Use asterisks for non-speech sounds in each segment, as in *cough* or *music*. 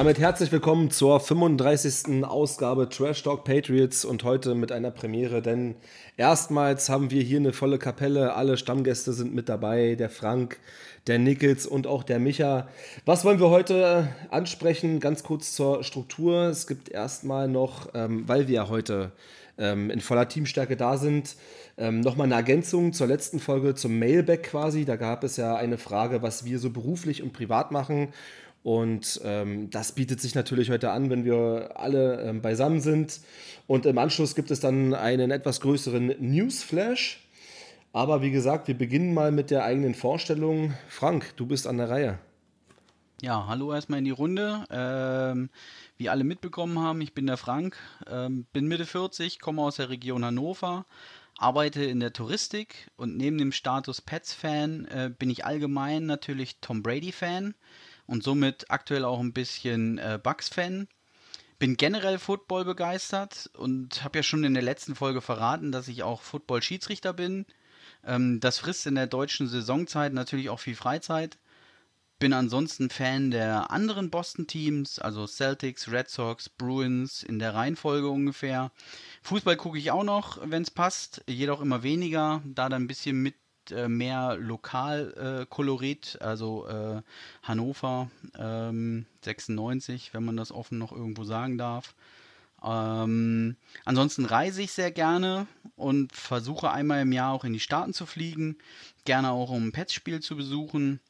Damit herzlich willkommen zur 35. Ausgabe Trash Talk Patriots und heute mit einer Premiere, denn erstmals haben wir hier eine volle Kapelle. Alle Stammgäste sind mit dabei, der Frank, der Nickels und auch der Micha. Was wollen wir heute ansprechen? Ganz kurz zur Struktur. Es gibt erstmal noch, ähm, weil wir heute ähm, in voller Teamstärke da sind, ähm, nochmal eine Ergänzung zur letzten Folge, zum Mailback quasi. Da gab es ja eine Frage, was wir so beruflich und privat machen. Und ähm, das bietet sich natürlich heute an, wenn wir alle ähm, beisammen sind. Und im Anschluss gibt es dann einen etwas größeren Newsflash. Aber wie gesagt, wir beginnen mal mit der eigenen Vorstellung. Frank, du bist an der Reihe. Ja, hallo erstmal in die Runde. Ähm, wie alle mitbekommen haben, ich bin der Frank, ähm, bin Mitte 40, komme aus der Region Hannover, arbeite in der Touristik und neben dem Status Pets-Fan äh, bin ich allgemein natürlich Tom Brady-Fan und somit aktuell auch ein bisschen äh, Bucks-Fan. Bin generell Football begeistert und habe ja schon in der letzten Folge verraten, dass ich auch Football-Schiedsrichter bin. Ähm, das frisst in der deutschen Saisonzeit natürlich auch viel Freizeit. Bin ansonsten Fan der anderen Boston-Teams, also Celtics, Red Sox, Bruins, in der Reihenfolge ungefähr. Fußball gucke ich auch noch, wenn es passt, jedoch immer weniger, da dann ein bisschen mit mehr Lokalkolorit, äh, also äh, Hannover ähm, 96, wenn man das offen noch irgendwo sagen darf. Ähm, ansonsten reise ich sehr gerne und versuche einmal im Jahr auch in die Staaten zu fliegen, gerne auch um ein Pets-Spiel zu besuchen.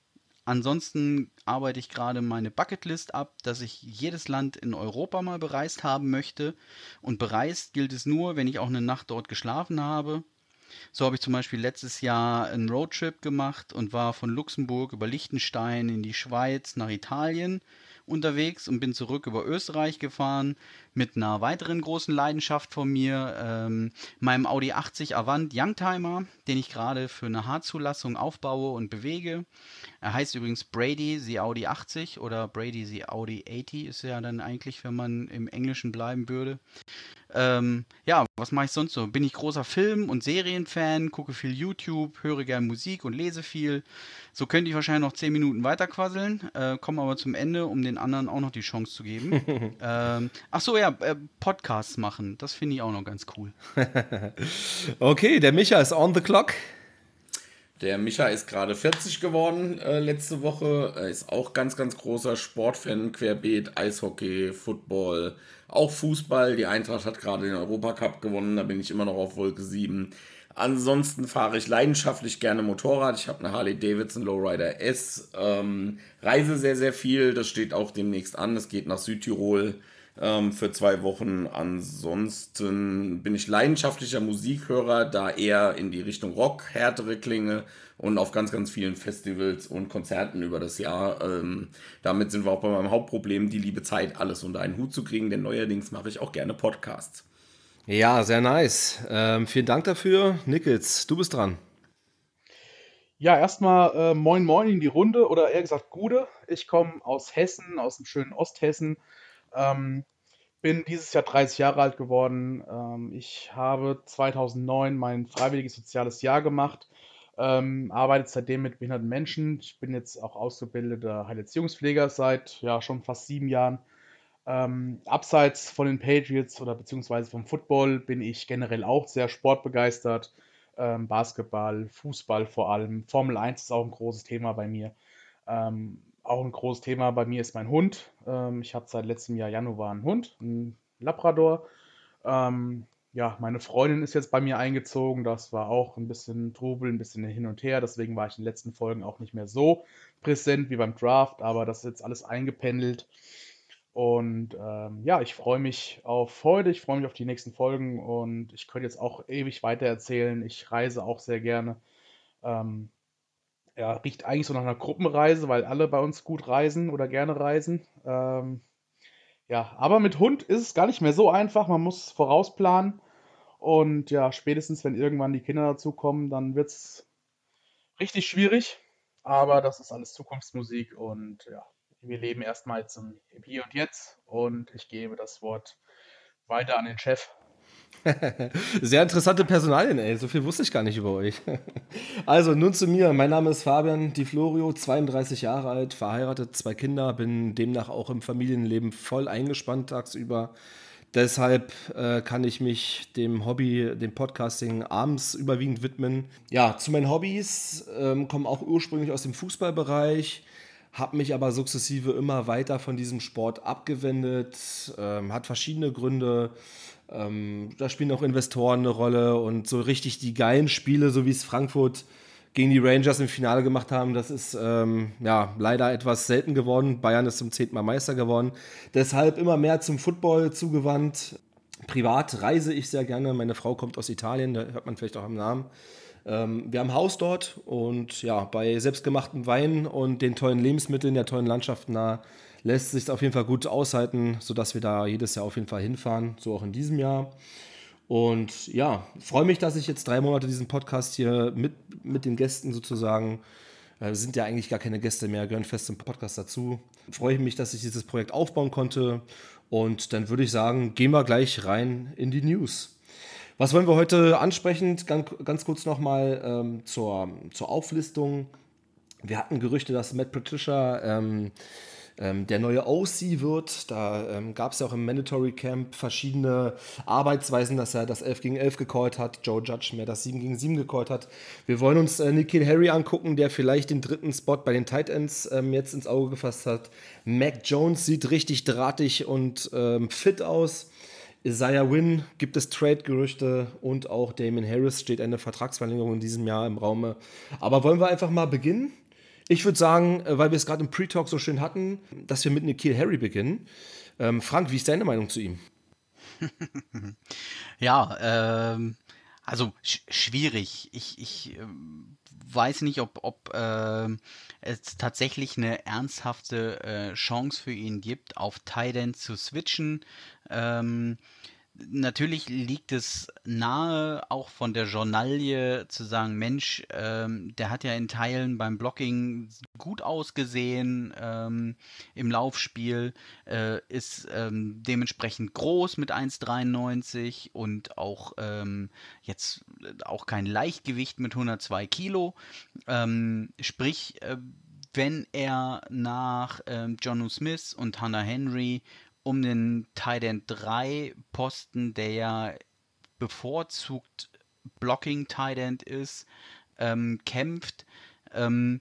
Ansonsten arbeite ich gerade meine Bucketlist ab, dass ich jedes Land in Europa mal bereist haben möchte. Und bereist gilt es nur, wenn ich auch eine Nacht dort geschlafen habe. So habe ich zum Beispiel letztes Jahr einen Roadtrip gemacht und war von Luxemburg über Liechtenstein in die Schweiz nach Italien unterwegs und bin zurück über Österreich gefahren mit einer weiteren großen Leidenschaft von mir, ähm, meinem Audi 80 Avant Youngtimer, den ich gerade für eine Haarzulassung aufbaue und bewege. Er heißt übrigens Brady The Audi 80 oder Brady The Audi 80 ist ja dann eigentlich, wenn man im Englischen bleiben würde. Ähm, ja, was mache ich sonst so? Bin ich großer Film- und Serienfan, gucke viel YouTube, höre gern Musik und lese viel. So könnte ich wahrscheinlich noch 10 Minuten weiterquasseln, äh, komme aber zum Ende, um den anderen auch noch die Chance zu geben. *laughs* ähm, ach so, ja, äh, Podcasts machen, das finde ich auch noch ganz cool. *laughs* okay, der Micha ist on the clock. Der Micha ist gerade 40 geworden äh, letzte Woche. Er ist auch ganz, ganz großer Sportfan, Querbeet, Eishockey, Football, auch Fußball. Die Eintracht hat gerade den Europacup gewonnen, da bin ich immer noch auf Wolke 7. Ansonsten fahre ich leidenschaftlich gerne Motorrad. Ich habe eine Harley Davidson Lowrider S. Ähm, reise sehr, sehr viel. Das steht auch demnächst an. Es geht nach Südtirol ähm, für zwei Wochen. Ansonsten bin ich leidenschaftlicher Musikhörer, da eher in die Richtung Rock, härtere Klinge und auf ganz, ganz vielen Festivals und Konzerten über das Jahr. Ähm, damit sind wir auch bei meinem Hauptproblem, die liebe Zeit, alles unter einen Hut zu kriegen, denn neuerdings mache ich auch gerne Podcasts. Ja, sehr nice. Ähm, vielen Dank dafür. Nickels, du bist dran. Ja, erstmal äh, moin moin in die Runde oder eher gesagt Gude. Ich komme aus Hessen, aus dem schönen Osthessen. Ähm, bin dieses Jahr 30 Jahre alt geworden. Ähm, ich habe 2009 mein freiwilliges soziales Jahr gemacht, ähm, arbeite seitdem mit behinderten Menschen. Ich bin jetzt auch ausgebildeter Heilerziehungspfleger seit ja schon fast sieben Jahren. Ähm, abseits von den Patriots oder beziehungsweise vom Football bin ich generell auch sehr sportbegeistert. Ähm, Basketball, Fußball vor allem. Formel 1 ist auch ein großes Thema bei mir. Ähm, auch ein großes Thema bei mir ist mein Hund. Ähm, ich habe seit letztem Jahr Januar einen Hund, einen Labrador. Ähm, ja, meine Freundin ist jetzt bei mir eingezogen. Das war auch ein bisschen Trubel, ein bisschen hin und her. Deswegen war ich in den letzten Folgen auch nicht mehr so präsent wie beim Draft. Aber das ist jetzt alles eingependelt. Und ähm, ja, ich freue mich auf heute. Ich freue mich auf die nächsten Folgen. Und ich könnte jetzt auch ewig weiter erzählen. Ich reise auch sehr gerne. Ähm, ja, riecht eigentlich so nach einer Gruppenreise, weil alle bei uns gut reisen oder gerne reisen. Ähm, ja, aber mit Hund ist es gar nicht mehr so einfach. Man muss vorausplanen. Und ja, spätestens wenn irgendwann die Kinder dazukommen, dann wird es richtig schwierig. Aber das ist alles Zukunftsmusik und ja, wir leben erstmal zum Hier und Jetzt und ich gebe das Wort weiter an den Chef. *laughs* Sehr interessante Personalien, ey. So viel wusste ich gar nicht über euch. *laughs* Also, nun zu mir. Mein Name ist Fabian Di Florio, 32 Jahre alt, verheiratet, zwei Kinder, bin demnach auch im Familienleben voll eingespannt tagsüber. Deshalb äh, kann ich mich dem Hobby, dem Podcasting abends überwiegend widmen. Ja, zu meinen Hobbys ähm, kommen auch ursprünglich aus dem Fußballbereich, habe mich aber sukzessive immer weiter von diesem Sport abgewendet, ähm, hat verschiedene Gründe. Ähm, da spielen auch Investoren eine Rolle und so richtig die geilen Spiele, so wie es Frankfurt gegen die Rangers im Finale gemacht haben, das ist ähm, ja leider etwas selten geworden. Bayern ist zum zehnten Mal Meister geworden. Deshalb immer mehr zum Football zugewandt. Privat reise ich sehr gerne. Meine Frau kommt aus Italien, da hört man vielleicht auch am Namen. Ähm, wir haben Haus dort und ja, bei selbstgemachtem Wein und den tollen Lebensmitteln, der tollen Landschaft nah, lässt sich auf jeden Fall gut aushalten, sodass wir da jedes Jahr auf jeden Fall hinfahren, so auch in diesem Jahr. Und ja, freue mich, dass ich jetzt drei Monate diesen Podcast hier mit, mit den Gästen sozusagen, äh, sind ja eigentlich gar keine Gäste mehr, gehören fest zum Podcast dazu. Freue ich mich, dass ich dieses Projekt aufbauen konnte. Und dann würde ich sagen, gehen wir gleich rein in die News. Was wollen wir heute ansprechen? Ganz, ganz kurz nochmal ähm, zur, zur Auflistung. Wir hatten Gerüchte, dass Matt Patricia ähm, ähm, der neue OC wird. Da ähm, gab es ja auch im Mandatory Camp verschiedene Arbeitsweisen, dass er das 11 gegen 11 gecallt hat, Joe Judge mehr das 7 gegen 7 gecallt hat. Wir wollen uns äh, Nikhil Harry angucken, der vielleicht den dritten Spot bei den Tight Ends ähm, jetzt ins Auge gefasst hat. Mac Jones sieht richtig drahtig und ähm, fit aus. Isaiah Wynn gibt es Trade-Gerüchte und auch Damon Harris steht eine Vertragsverlängerung in diesem Jahr im Raume. Aber wollen wir einfach mal beginnen? Ich würde sagen, äh, weil wir es gerade im Pre-Talk so schön hatten, dass wir mit Nikhil Harry beginnen. Ähm, Frank, wie ist deine Meinung zu ihm? *laughs* ja, ähm, also sch schwierig. Ich, ich äh, weiß nicht, ob, ob äh, es tatsächlich eine ernsthafte äh, Chance für ihn gibt, auf Titan zu switchen. Ähm, natürlich liegt es nahe, auch von der Journalie zu sagen, Mensch, ähm, der hat ja in Teilen beim Blocking gut ausgesehen ähm, im Laufspiel, äh, ist ähm, dementsprechend groß mit 1,93 und auch ähm, jetzt auch kein Leichtgewicht mit 102 Kilo. Ähm, sprich, äh, wenn er nach ähm, John Smith und Hannah Henry um den Tight End 3 Posten, der ja bevorzugt Blocking Tight End ist, ähm, kämpft, ähm,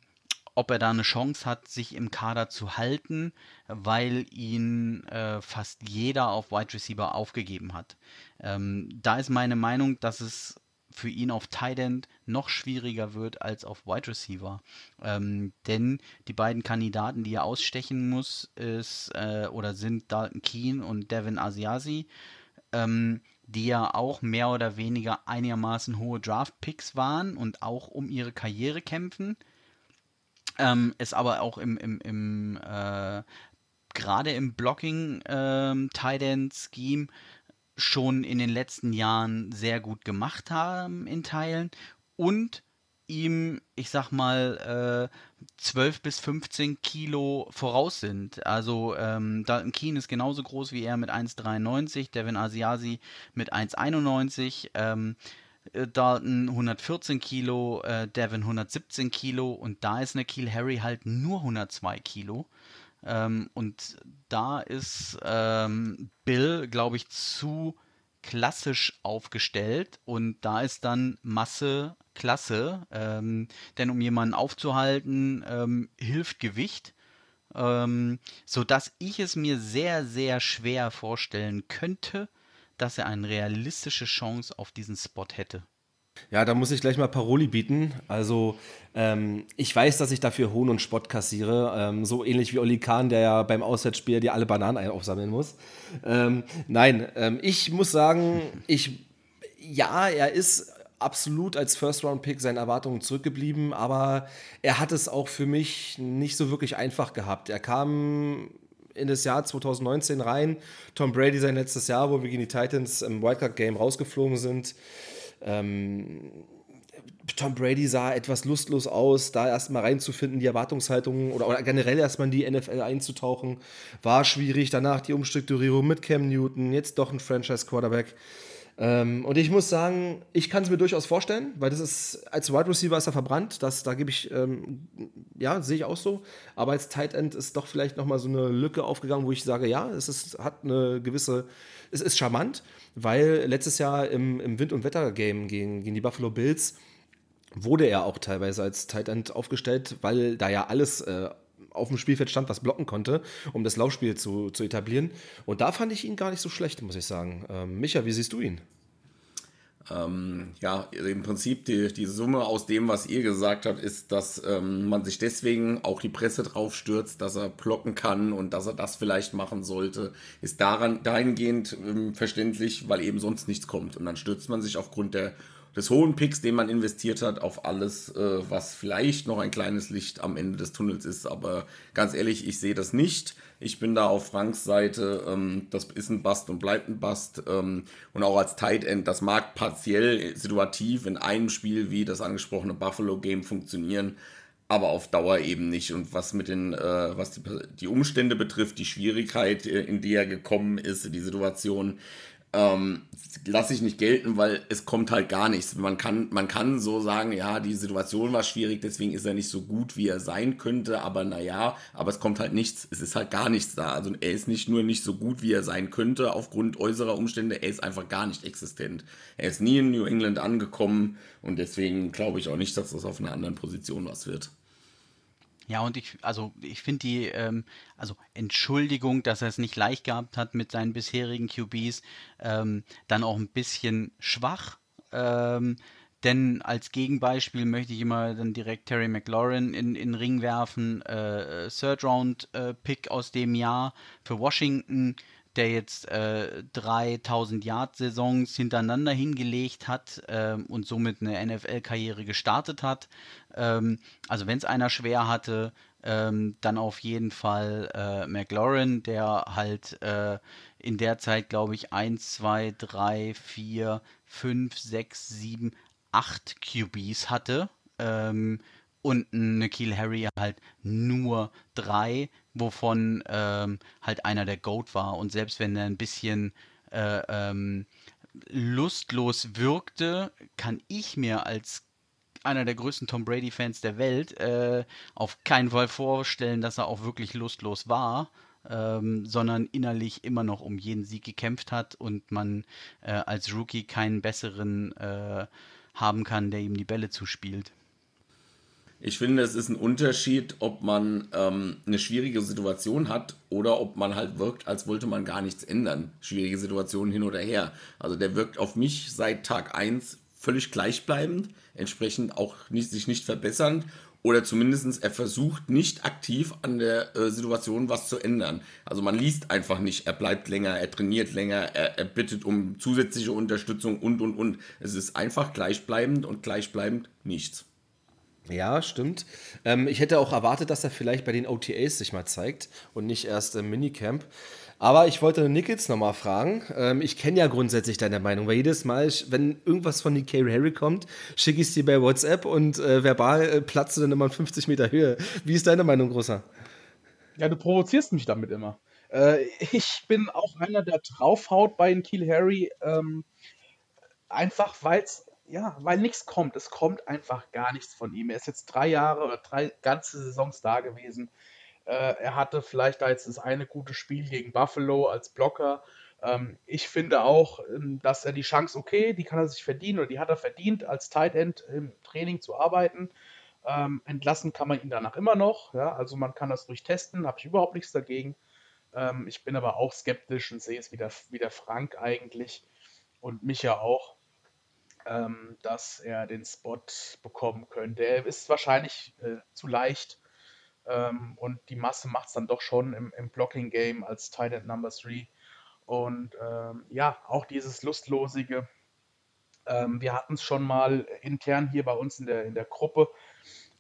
ob er da eine Chance hat, sich im Kader zu halten, weil ihn äh, fast jeder auf Wide Receiver aufgegeben hat. Ähm, da ist meine Meinung, dass es für ihn auf Tight End noch schwieriger wird als auf Wide Receiver. Ähm, denn die beiden Kandidaten, die er ausstechen muss, ist äh, oder sind Dalton Keen und Devin Asiasi, ähm, die ja auch mehr oder weniger einigermaßen hohe Draft-Picks waren und auch um ihre Karriere kämpfen. Ähm, es aber auch im, im, im äh, gerade im Blocking ähm, Tight End Scheme schon in den letzten Jahren sehr gut gemacht haben in Teilen und ihm, ich sag mal, äh, 12 bis 15 Kilo voraus sind. Also ähm, Dalton Keen ist genauso groß wie er mit 1,93, Devin Asiasi mit 1,91, ähm, äh, Dalton 114 Kilo, äh, Devin 117 Kilo und da ist Kiel Harry halt nur 102 Kilo. Ähm, und da ist ähm, Bill, glaube ich, zu klassisch aufgestellt und da ist dann Masse klasse, ähm, denn um jemanden aufzuhalten, ähm, hilft Gewicht, ähm, sodass ich es mir sehr, sehr schwer vorstellen könnte, dass er eine realistische Chance auf diesen Spot hätte. Ja, da muss ich gleich mal Paroli bieten. Also, ähm, ich weiß, dass ich dafür Hohn und Spott kassiere. Ähm, so ähnlich wie Oli Kahn, der ja beim Auswärtsspiel die alle Bananen aufsammeln muss. Ähm, nein, ähm, ich muss sagen, *laughs* ich, ja, er ist absolut als First-Round-Pick seinen Erwartungen zurückgeblieben, aber er hat es auch für mich nicht so wirklich einfach gehabt. Er kam in das Jahr 2019 rein. Tom Brady sein letztes Jahr, wo wir gegen die Titans im Wildcard-Game rausgeflogen sind. Ähm, Tom Brady sah etwas lustlos aus, da erstmal reinzufinden, die Erwartungshaltung oder, oder, generell erstmal in die NFL einzutauchen, war schwierig. Danach die Umstrukturierung mit Cam Newton, jetzt doch ein Franchise-Quarterback. Ähm, und ich muss sagen, ich kann es mir durchaus vorstellen, weil das ist, als Wide Receiver ist er verbrannt, das, da gebe ich, ähm, ja, sehe ich auch so. Aber als Tight End ist doch vielleicht nochmal so eine Lücke aufgegangen, wo ich sage, ja, es ist, hat eine gewisse, es ist charmant, weil letztes Jahr im, im Wind- und Wetter-Game gegen, gegen die Buffalo Bills wurde er auch teilweise als Tight End aufgestellt, weil da ja alles äh, auf dem Spielfeld stand, was blocken konnte, um das Laufspiel zu, zu etablieren. Und da fand ich ihn gar nicht so schlecht, muss ich sagen. Ähm, Micha, wie siehst du ihn? Ähm, ja, im Prinzip die, die Summe aus dem, was ihr gesagt habt, ist, dass ähm, man sich deswegen auch die Presse drauf stürzt, dass er blocken kann und dass er das vielleicht machen sollte, ist daran dahingehend ähm, verständlich, weil eben sonst nichts kommt. Und dann stürzt man sich aufgrund der des hohen Picks, den man investiert hat, auf alles, äh, was vielleicht noch ein kleines Licht am Ende des Tunnels ist. Aber ganz ehrlich, ich sehe das nicht. Ich bin da auf Franks Seite. Ähm, das ist ein Bust und bleibt ein Bust. Ähm, und auch als Tight End, das mag partiell situativ in einem Spiel wie das angesprochene Buffalo Game funktionieren aber auf Dauer eben nicht. Und was mit den, äh, was die, die, Umstände betrifft, die Schwierigkeit, äh, in die er gekommen ist, die Situation, ähm, lasse ich nicht gelten, weil es kommt halt gar nichts. Man kann, man kann so sagen, ja, die Situation war schwierig, deswegen ist er nicht so gut, wie er sein könnte, aber naja, aber es kommt halt nichts, es ist halt gar nichts da. Also er ist nicht nur nicht so gut, wie er sein könnte, aufgrund äußerer Umstände, er ist einfach gar nicht existent. Er ist nie in New England angekommen und deswegen glaube ich auch nicht, dass das auf einer anderen Position was wird. Ja, und ich, also ich finde die, ähm, also Entschuldigung, dass er es nicht leicht gehabt hat mit seinen bisherigen QBs, ähm, dann auch ein bisschen schwach. Ähm, denn als Gegenbeispiel möchte ich immer dann direkt Terry McLaurin in, in Ring werfen, äh, Third Round äh, Pick aus dem Jahr für Washington der jetzt äh, 3000 Yard-Saisons hintereinander hingelegt hat ähm, und somit eine NFL-Karriere gestartet hat. Ähm, also wenn es einer schwer hatte, ähm, dann auf jeden Fall äh, McLaurin, der halt äh, in der Zeit, glaube ich, 1, 2, 3, 4, 5, 6, 7, 8 QBs hatte. Ähm, und Nikhil Harry halt nur drei, wovon ähm, halt einer der Goat war. Und selbst wenn er ein bisschen äh, ähm, lustlos wirkte, kann ich mir als einer der größten Tom Brady-Fans der Welt äh, auf keinen Fall vorstellen, dass er auch wirklich lustlos war. Ähm, sondern innerlich immer noch um jeden Sieg gekämpft hat und man äh, als Rookie keinen besseren äh, haben kann, der ihm die Bälle zuspielt. Ich finde, es ist ein Unterschied, ob man ähm, eine schwierige Situation hat oder ob man halt wirkt, als wollte man gar nichts ändern. Schwierige Situationen hin oder her. Also der wirkt auf mich seit Tag 1 völlig gleichbleibend, entsprechend auch nicht, sich nicht verbessernd oder zumindest er versucht nicht aktiv an der äh, Situation was zu ändern. Also man liest einfach nicht, er bleibt länger, er trainiert länger, er, er bittet um zusätzliche Unterstützung und und und. Es ist einfach gleichbleibend und gleichbleibend nichts. Ja, stimmt. Ähm, ich hätte auch erwartet, dass er vielleicht bei den OTAs sich mal zeigt und nicht erst im Minicamp. Aber ich wollte Nickels nochmal fragen. Ähm, ich kenne ja grundsätzlich deine Meinung, weil jedes Mal, wenn irgendwas von Nikkei Harry kommt, schicke ich es dir bei WhatsApp und äh, verbal äh, du dann immer in 50 Meter Höhe. Wie ist deine Meinung, Großer? Ja, du provozierst mich damit immer. Äh, ich bin auch einer, der draufhaut bei Kiel Harry. Ähm, einfach weil es ja, weil nichts kommt. Es kommt einfach gar nichts von ihm. Er ist jetzt drei Jahre oder drei ganze Saisons da gewesen. Äh, er hatte vielleicht da jetzt das eine gute Spiel gegen Buffalo als Blocker. Ähm, ich finde auch, ähm, dass er die Chance, okay, die kann er sich verdienen oder die hat er verdient, als Tight End im Training zu arbeiten. Ähm, entlassen kann man ihn danach immer noch. Ja? Also man kann das durchtesten, habe ich überhaupt nichts dagegen. Ähm, ich bin aber auch skeptisch und sehe es wie der, wie der Frank eigentlich und mich ja auch ähm, dass er den Spot bekommen könnte. Er ist wahrscheinlich äh, zu leicht ähm, und die Masse macht es dann doch schon im, im Blocking-Game als Tight End Number 3. Und ähm, ja, auch dieses Lustlosige. Ähm, wir hatten es schon mal intern hier bei uns in der, in der Gruppe,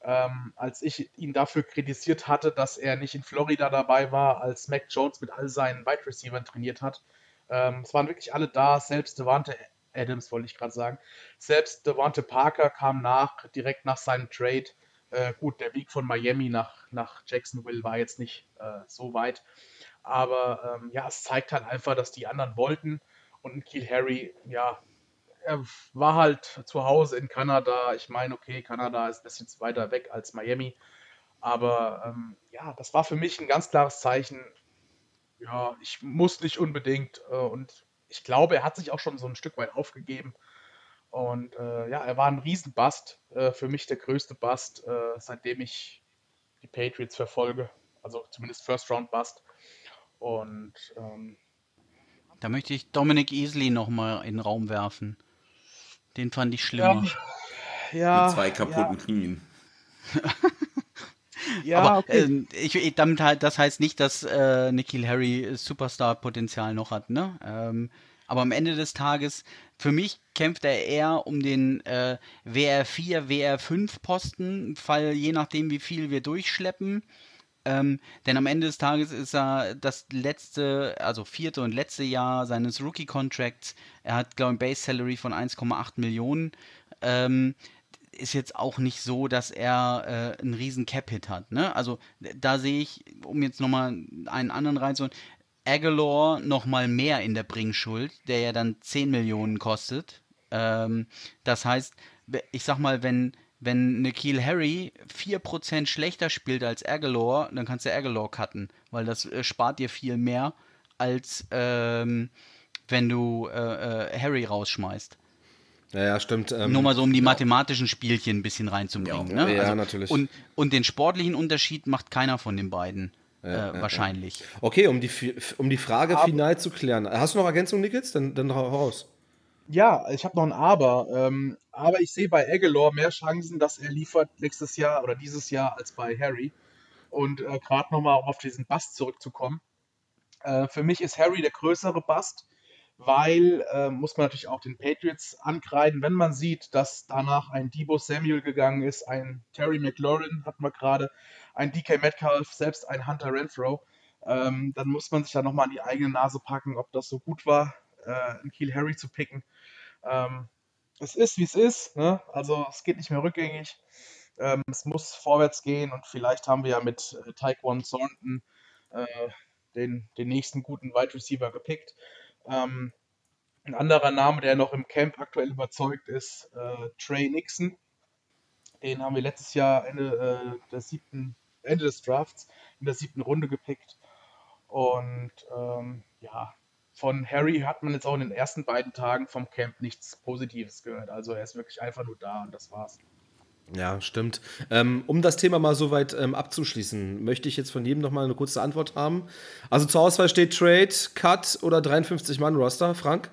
ähm, als ich ihn dafür kritisiert hatte, dass er nicht in Florida dabei war, als Mac Jones mit all seinen Wide Receivers trainiert hat. Ähm, es waren wirklich alle da, selbst Devante Adams wollte ich gerade sagen. Selbst Devonte Parker kam nach, direkt nach seinem Trade. Äh, gut, der Weg von Miami nach, nach Jacksonville war jetzt nicht äh, so weit. Aber ähm, ja, es zeigt halt einfach, dass die anderen wollten und Kiel Harry, ja, er war halt zu Hause in Kanada. Ich meine, okay, Kanada ist ein bisschen weiter weg als Miami. Aber ähm, ja, das war für mich ein ganz klares Zeichen. Ja, ich muss nicht unbedingt. Äh, und ich glaube, er hat sich auch schon so ein Stück weit aufgegeben. Und äh, ja, er war ein Riesenbust. Äh, für mich der größte Bust, äh, seitdem ich die Patriots verfolge. Also zumindest First Round Bust. Und ähm, da möchte ich Dominic Easley nochmal in den Raum werfen. Den fand ich schlimmer. Ja, ja Mit zwei kaputten ja. Knien. *laughs* ja, aber okay. äh, ich, damit halt, das heißt nicht, dass äh, Nikhil Harry Superstar-Potenzial noch hat, ne? Ähm, aber am Ende des Tages, für mich kämpft er eher um den äh, WR4, WR5 Posten, Fall je nachdem, wie viel wir durchschleppen. Ähm, denn am Ende des Tages ist er das letzte, also vierte und letzte Jahr seines Rookie-Contracts. Er hat, glaube ich, ein Base Salary von 1,8 Millionen. Ähm, ist jetzt auch nicht so, dass er äh, einen riesen Cap-Hit hat. Ne? Also da sehe ich, um jetzt nochmal einen anderen reinzuholen, Aguilar nochmal mehr in der Bringschuld, der ja dann 10 Millionen kostet. Ähm, das heißt, ich sag mal, wenn, wenn Nikhil Harry 4% schlechter spielt als Aguilar, dann kannst du Aguilar cutten, weil das äh, spart dir viel mehr, als ähm, wenn du äh, äh, Harry rausschmeißt. Ja, ja, stimmt. Ähm, Nur mal so, um die mathematischen Spielchen ein bisschen reinzubringen. Ja, ne? ja also, natürlich. Und, und den sportlichen Unterschied macht keiner von den beiden. Ja, äh, wahrscheinlich. Okay, um die, um die Frage Aber, final zu klären. Hast du noch Ergänzungen, Nickels? Dann, dann raus. Ja, ich habe noch ein Aber. Ähm, aber ich sehe bei Aguilar mehr Chancen, dass er liefert nächstes Jahr oder dieses Jahr als bei Harry. Und äh, gerade nochmal auf diesen Bust zurückzukommen. Äh, für mich ist Harry der größere Bust weil, äh, muss man natürlich auch den Patriots ankreiden, wenn man sieht, dass danach ein Debo Samuel gegangen ist, ein Terry McLaurin hatten wir gerade, ein DK Metcalf, selbst ein Hunter Renfro, ähm, dann muss man sich da nochmal an die eigene Nase packen, ob das so gut war, äh, einen Kiel Harry zu picken. Ähm, es ist, wie es ist, ne? also es geht nicht mehr rückgängig. Ähm, es muss vorwärts gehen und vielleicht haben wir ja mit äh, Taekwon Thornton äh, den, den nächsten guten Wide Receiver gepickt. Ähm, ein anderer Name, der noch im Camp aktuell überzeugt ist, äh, Trey Nixon. Den haben wir letztes Jahr Ende, äh, siebten, Ende des Drafts in der siebten Runde gepickt. Und ähm, ja, von Harry hat man jetzt auch in den ersten beiden Tagen vom Camp nichts Positives gehört. Also er ist wirklich einfach nur da und das war's. Ja, stimmt. Ähm, um das Thema mal soweit ähm, abzuschließen, möchte ich jetzt von jedem noch mal eine kurze Antwort haben. Also zur Auswahl steht Trade, Cut oder 53-Mann-Roster, Frank?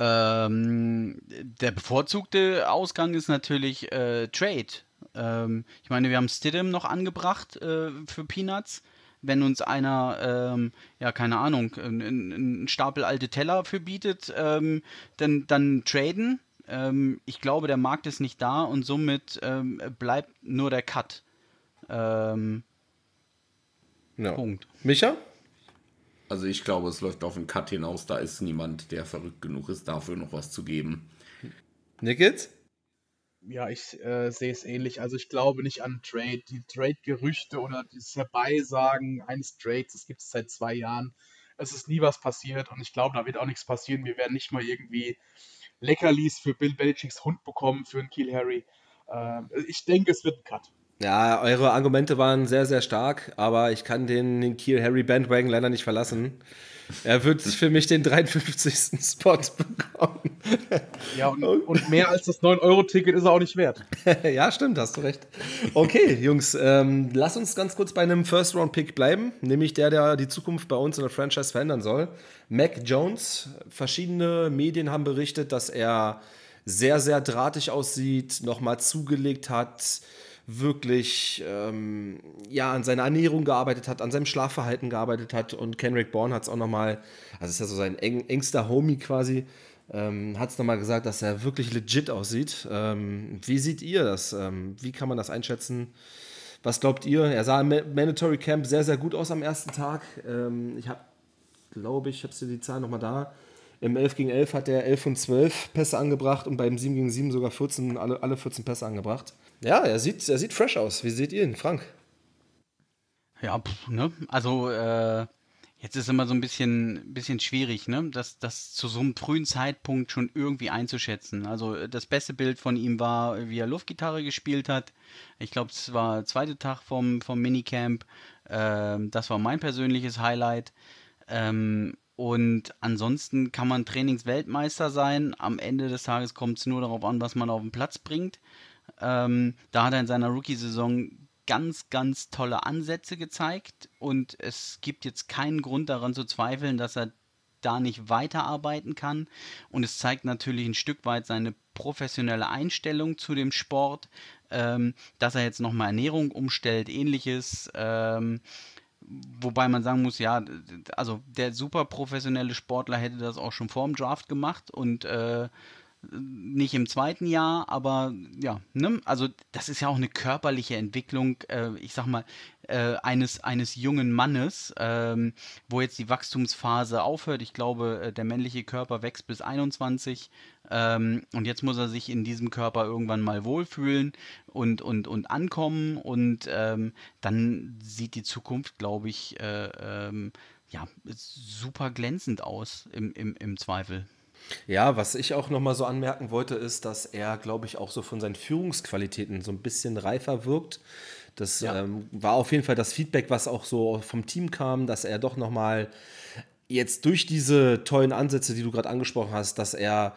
Ähm, der bevorzugte Ausgang ist natürlich äh, Trade. Ähm, ich meine, wir haben Stidham noch angebracht äh, für Peanuts. Wenn uns einer, ähm, ja, keine Ahnung, einen Stapel alte Teller für bietet, ähm, dann, dann traden ähm, ich glaube, der Markt ist nicht da und somit ähm, bleibt nur der Cut. Ähm, no. Punkt. Micha? Also ich glaube, es läuft auf einen Cut hinaus. Da ist niemand, der verrückt genug ist, dafür noch was zu geben. Nickels? Ja, ich äh, sehe es ähnlich. Also ich glaube nicht an Trade. Die Trade-Gerüchte oder das Herbeisagen eines Trades, das gibt es seit zwei Jahren. Es ist nie was passiert und ich glaube, da wird auch nichts passieren. Wir werden nicht mal irgendwie Leckerlis für Bill Belichicks Hund bekommen, für einen Kiel Harry. Äh, ich denke, es wird ein Cut. Ja, eure Argumente waren sehr, sehr stark, aber ich kann den, den Kiel Harry Bandwagon leider nicht verlassen. Er wird für mich den 53. Spot bekommen. Ja, und, und mehr als das 9-Euro-Ticket ist er auch nicht wert. *laughs* ja, stimmt, hast du recht. Okay, Jungs, ähm, lass uns ganz kurz bei einem First-Round-Pick bleiben, nämlich der, der die Zukunft bei uns in der Franchise verändern soll. Mac Jones. Verschiedene Medien haben berichtet, dass er sehr, sehr drahtig aussieht, nochmal zugelegt hat wirklich ähm, ja, an seiner Ernährung gearbeitet hat, an seinem Schlafverhalten gearbeitet hat und Kenrick Bourne hat es auch nochmal, also ist ja so sein eng, engster Homie quasi, ähm, hat es nochmal gesagt, dass er wirklich legit aussieht. Ähm, wie seht ihr das? Ähm, wie kann man das einschätzen? Was glaubt ihr? Er sah im Mandatory Camp sehr, sehr gut aus am ersten Tag. Ähm, ich habe, glaube ich, habe die Zahl nochmal da. Im 11 gegen 11 hat er 11 von 12 Pässe angebracht und beim 7 gegen 7 sogar 14, alle, alle 14 Pässe angebracht. Ja, er sieht, er sieht fresh aus. Wie seht ihr ihn, Frank? Ja, pff, ne? also äh, Jetzt ist immer so ein bisschen, bisschen schwierig, ne? das, das zu so einem frühen Zeitpunkt schon irgendwie einzuschätzen. Also das beste Bild von ihm war, wie er Luftgitarre gespielt hat. Ich glaube, es war der zweite Tag vom, vom Minicamp. Ähm, das war mein persönliches Highlight. Ähm, und ansonsten kann man Trainingsweltmeister sein. Am Ende des Tages kommt es nur darauf an, was man auf den Platz bringt. Ähm, da hat er in seiner Rookie-Saison ganz, ganz tolle Ansätze gezeigt und es gibt jetzt keinen Grund daran zu zweifeln, dass er da nicht weiterarbeiten kann. Und es zeigt natürlich ein Stück weit seine professionelle Einstellung zu dem Sport, ähm, dass er jetzt nochmal Ernährung umstellt, ähnliches. Ähm, wobei man sagen muss, ja, also der super professionelle Sportler hätte das auch schon vor dem Draft gemacht und äh, nicht im zweiten Jahr, aber ja, ne? also das ist ja auch eine körperliche Entwicklung, äh, ich sag mal, äh, eines, eines jungen Mannes, ähm, wo jetzt die Wachstumsphase aufhört. Ich glaube, äh, der männliche Körper wächst bis 21 ähm, und jetzt muss er sich in diesem Körper irgendwann mal wohlfühlen und, und, und ankommen und ähm, dann sieht die Zukunft, glaube ich, äh, ähm, ja, super glänzend aus im, im, im Zweifel. Ja, was ich auch nochmal so anmerken wollte, ist, dass er, glaube ich, auch so von seinen Führungsqualitäten so ein bisschen reifer wirkt. Das ja. ähm, war auf jeden Fall das Feedback, was auch so vom Team kam, dass er doch nochmal jetzt durch diese tollen Ansätze, die du gerade angesprochen hast, dass er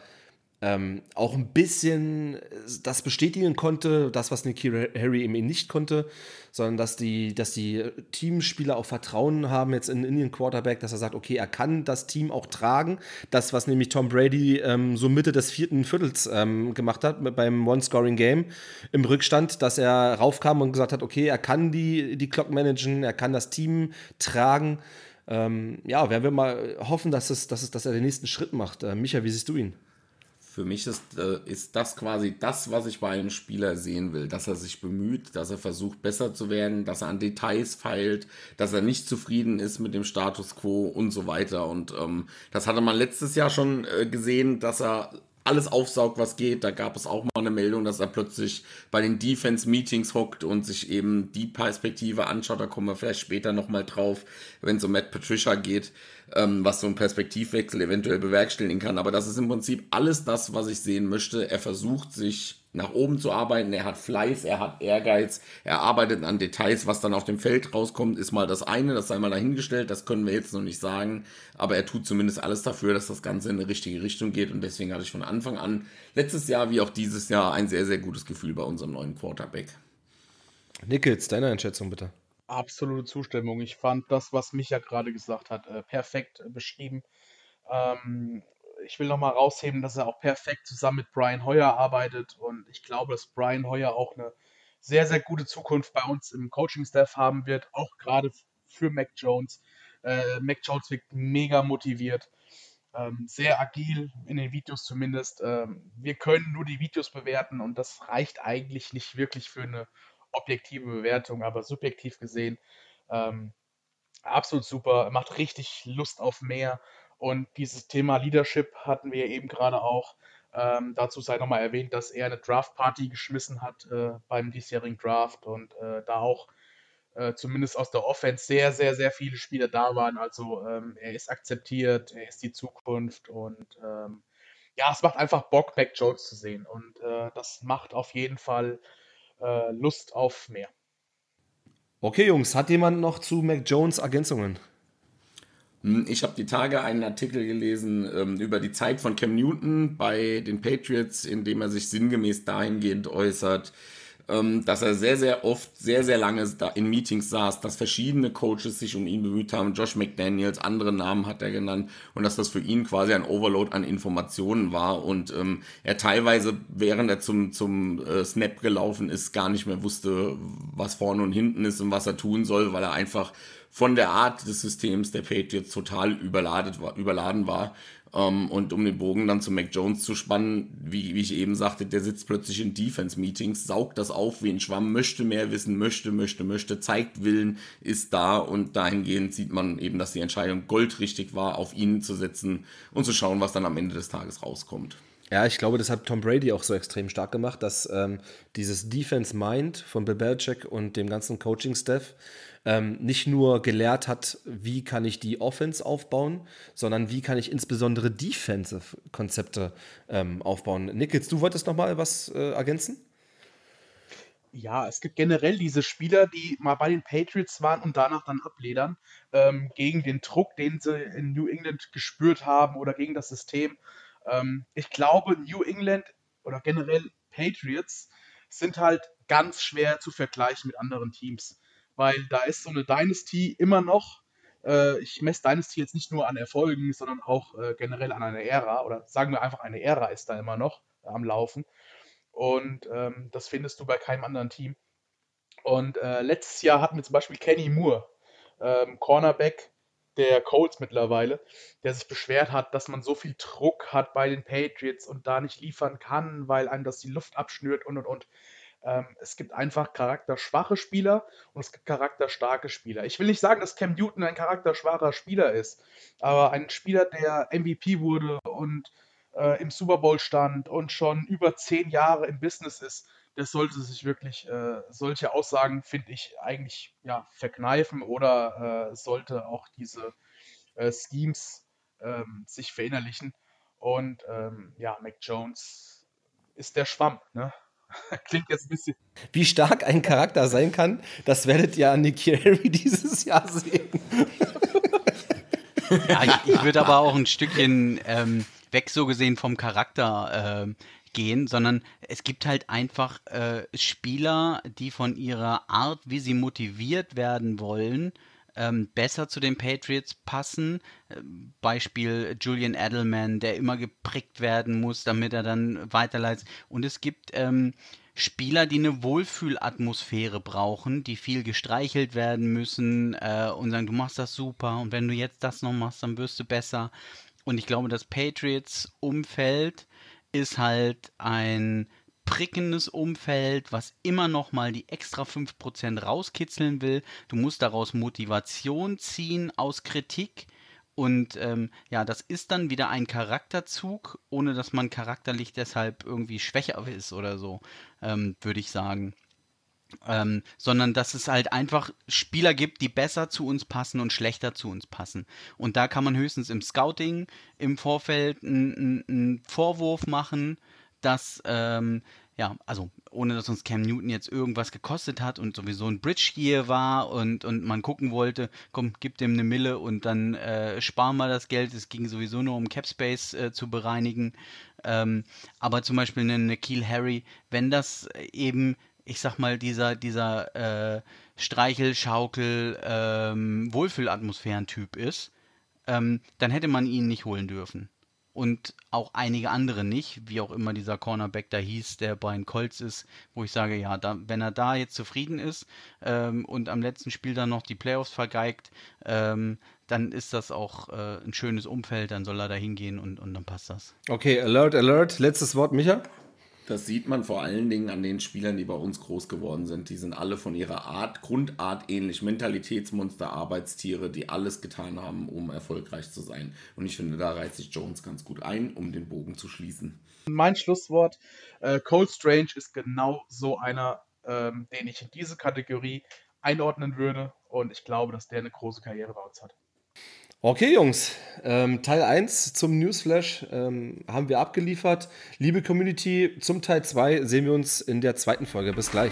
ähm, auch ein bisschen das bestätigen konnte, das, was Nicky Harry eben nicht konnte, sondern dass die, dass die Teamspieler auch Vertrauen haben jetzt in Indian Quarterback, dass er sagt, okay, er kann das Team auch tragen. Das, was nämlich Tom Brady ähm, so Mitte des vierten Viertels ähm, gemacht hat beim One-Scoring-Game im Rückstand, dass er raufkam und gesagt hat, okay, er kann die, die Clock managen, er kann das Team tragen. Ähm, ja, werden wir mal hoffen, dass, es, dass, es, dass er den nächsten Schritt macht. Äh, Micha, wie siehst du ihn? Für mich ist, äh, ist das quasi das, was ich bei einem Spieler sehen will, dass er sich bemüht, dass er versucht, besser zu werden, dass er an Details feilt, dass er nicht zufrieden ist mit dem Status quo und so weiter. Und ähm, das hatte man letztes Jahr schon äh, gesehen, dass er alles aufsaugt, was geht. Da gab es auch mal eine Meldung, dass er plötzlich bei den Defense-Meetings hockt und sich eben die Perspektive anschaut. Da kommen wir vielleicht später nochmal drauf, wenn es um Matt Patricia geht, ähm, was so ein Perspektivwechsel eventuell bewerkstelligen kann. Aber das ist im Prinzip alles das, was ich sehen möchte. Er versucht sich nach oben zu arbeiten. Er hat Fleiß, er hat Ehrgeiz, er arbeitet an Details. Was dann auf dem Feld rauskommt, ist mal das eine, das sei mal dahingestellt, das können wir jetzt noch nicht sagen. Aber er tut zumindest alles dafür, dass das Ganze in eine richtige Richtung geht. Und deswegen hatte ich von Anfang an, letztes Jahr wie auch dieses Jahr, ein sehr, sehr gutes Gefühl bei unserem neuen Quarterback. Nickels, deine Einschätzung bitte. Absolute Zustimmung. Ich fand das, was Micha gerade gesagt hat, äh, perfekt beschrieben. Ähm, ich will nochmal rausheben, dass er auch perfekt zusammen mit Brian Hoyer arbeitet und ich glaube, dass Brian Hoyer auch eine sehr, sehr gute Zukunft bei uns im Coaching-Staff haben wird, auch gerade für Mac Jones. Äh, Mac Jones wirkt mega motiviert, ähm, sehr agil in den Videos zumindest. Ähm, wir können nur die Videos bewerten und das reicht eigentlich nicht wirklich für eine objektive Bewertung, aber subjektiv gesehen ähm, absolut super, macht richtig Lust auf mehr und dieses Thema Leadership hatten wir eben gerade auch. Ähm, dazu sei nochmal erwähnt, dass er eine Draft-Party geschmissen hat äh, beim diesjährigen Draft und äh, da auch äh, zumindest aus der Offense sehr, sehr, sehr viele Spieler da waren. Also ähm, er ist akzeptiert, er ist die Zukunft und ähm, ja, es macht einfach Bock, Mac Jones zu sehen und äh, das macht auf jeden Fall äh, Lust auf mehr. Okay, Jungs, hat jemand noch zu Mac Jones Ergänzungen? Hm, ich habe die Tage einen Artikel gelesen ähm, über die Zeit von Cam Newton bei den Patriots, in dem er sich sinngemäß dahingehend äußert, dass er sehr, sehr oft, sehr, sehr lange in Meetings saß, dass verschiedene Coaches sich um ihn bemüht haben. Josh McDaniels, andere Namen hat er genannt und dass das für ihn quasi ein Overload an Informationen war und ähm, er teilweise, während er zum, zum äh, Snap gelaufen ist, gar nicht mehr wusste, was vorne und hinten ist und was er tun soll, weil er einfach von der Art des Systems der Patriots total überladet war, überladen war. Ähm, und um den Bogen dann zu Mac Jones zu spannen, wie, wie ich eben sagte, der sitzt plötzlich in Defense-Meetings, saugt das auf wie ein Schwamm, möchte mehr wissen, möchte, möchte, möchte, zeigt Willen, ist da und dahingehend sieht man eben, dass die Entscheidung goldrichtig war, auf ihn zu setzen und zu schauen, was dann am Ende des Tages rauskommt. Ja, ich glaube, das hat Tom Brady auch so extrem stark gemacht, dass ähm, dieses Defense Mind von Bill und dem ganzen Coaching-Staff ähm, nicht nur gelehrt hat, wie kann ich die Offense aufbauen, sondern wie kann ich insbesondere Defensive-Konzepte ähm, aufbauen. Nickels, du wolltest noch mal was äh, ergänzen? Ja, es gibt generell diese Spieler, die mal bei den Patriots waren und danach dann abledern, ähm, gegen den Druck, den sie in New England gespürt haben oder gegen das System. Ähm, ich glaube, New England oder generell Patriots sind halt ganz schwer zu vergleichen mit anderen Teams, weil da ist so eine Dynasty immer noch. Äh, ich messe Dynasty jetzt nicht nur an Erfolgen, sondern auch äh, generell an einer Ära oder sagen wir einfach, eine Ära ist da immer noch am Laufen. Und ähm, das findest du bei keinem anderen Team. Und äh, letztes Jahr hatten wir zum Beispiel Kenny Moore, ähm, Cornerback der Colts mittlerweile, der sich beschwert hat, dass man so viel Druck hat bei den Patriots und da nicht liefern kann, weil einem das die Luft abschnürt und und und. Ähm, es gibt einfach charakterschwache Spieler und es gibt charakterstarke Spieler. Ich will nicht sagen, dass Cam Newton ein charakterschwacher Spieler ist, aber ein Spieler, der MVP wurde und äh, im Super Bowl stand und schon über zehn Jahre im Business ist, das sollte sich wirklich, äh, solche Aussagen, finde ich, eigentlich ja, verkneifen oder äh, sollte auch diese äh, Schemes ähm, sich verinnerlichen. Und ähm, ja, Mac Jones ist der Schwamm, ne? *laughs* Klingt jetzt ein bisschen. Wie stark ein Charakter sein kann, das werdet ihr an Nick Carey *laughs* dieses Jahr sehen. ja, ich, ich würde aber auch ein Stückchen ähm, weg so gesehen vom Charakter äh, gehen, sondern es gibt halt einfach äh, Spieler, die von ihrer Art, wie sie motiviert werden wollen, ähm, besser zu den Patriots passen. Äh, Beispiel Julian Edelman, der immer geprickt werden muss, damit er dann weiterleitet. Und es gibt ähm, Spieler, die eine Wohlfühlatmosphäre brauchen, die viel gestreichelt werden müssen äh, und sagen, du machst das super und wenn du jetzt das noch machst, dann wirst du besser. Und ich glaube, das Patriots-Umfeld ist halt ein prickendes Umfeld, was immer noch mal die extra 5% rauskitzeln will. Du musst daraus Motivation ziehen aus Kritik. Und ähm, ja, das ist dann wieder ein Charakterzug, ohne dass man charakterlich deshalb irgendwie schwächer ist oder so, ähm, würde ich sagen. Ähm, sondern dass es halt einfach Spieler gibt, die besser zu uns passen und schlechter zu uns passen. Und da kann man höchstens im Scouting im Vorfeld einen Vorwurf machen, dass, ähm, ja, also ohne dass uns Cam Newton jetzt irgendwas gekostet hat und sowieso ein Bridge Year war und, und man gucken wollte, komm, gib dem eine Mille und dann äh, sparen wir das Geld. Es ging sowieso nur um Cap Space äh, zu bereinigen. Ähm, aber zum Beispiel eine Nikhil Harry, wenn das eben ich sag mal, dieser, dieser äh, Streichel, Schaukel, ähm, Wohlfühlatmosphären-Typ ist, ähm, dann hätte man ihn nicht holen dürfen. Und auch einige andere nicht, wie auch immer dieser Cornerback da hieß, der Brian Colts ist, wo ich sage, ja, da, wenn er da jetzt zufrieden ist ähm, und am letzten Spiel dann noch die Playoffs vergeigt, ähm, dann ist das auch äh, ein schönes Umfeld, dann soll er da hingehen und, und dann passt das. Okay, Alert, Alert, letztes Wort, Micha. Das sieht man vor allen Dingen an den Spielern, die bei uns groß geworden sind. Die sind alle von ihrer Art, Grundart ähnlich. Mentalitätsmonster, Arbeitstiere, die alles getan haben, um erfolgreich zu sein. Und ich finde, da reizt sich Jones ganz gut ein, um den Bogen zu schließen. Mein Schlusswort: äh, Cold Strange ist genau so einer, ähm, den ich in diese Kategorie einordnen würde. Und ich glaube, dass der eine große Karriere bei uns hat. Okay, Jungs, ähm, Teil 1 zum Newsflash ähm, haben wir abgeliefert. Liebe Community, zum Teil 2 sehen wir uns in der zweiten Folge. Bis gleich.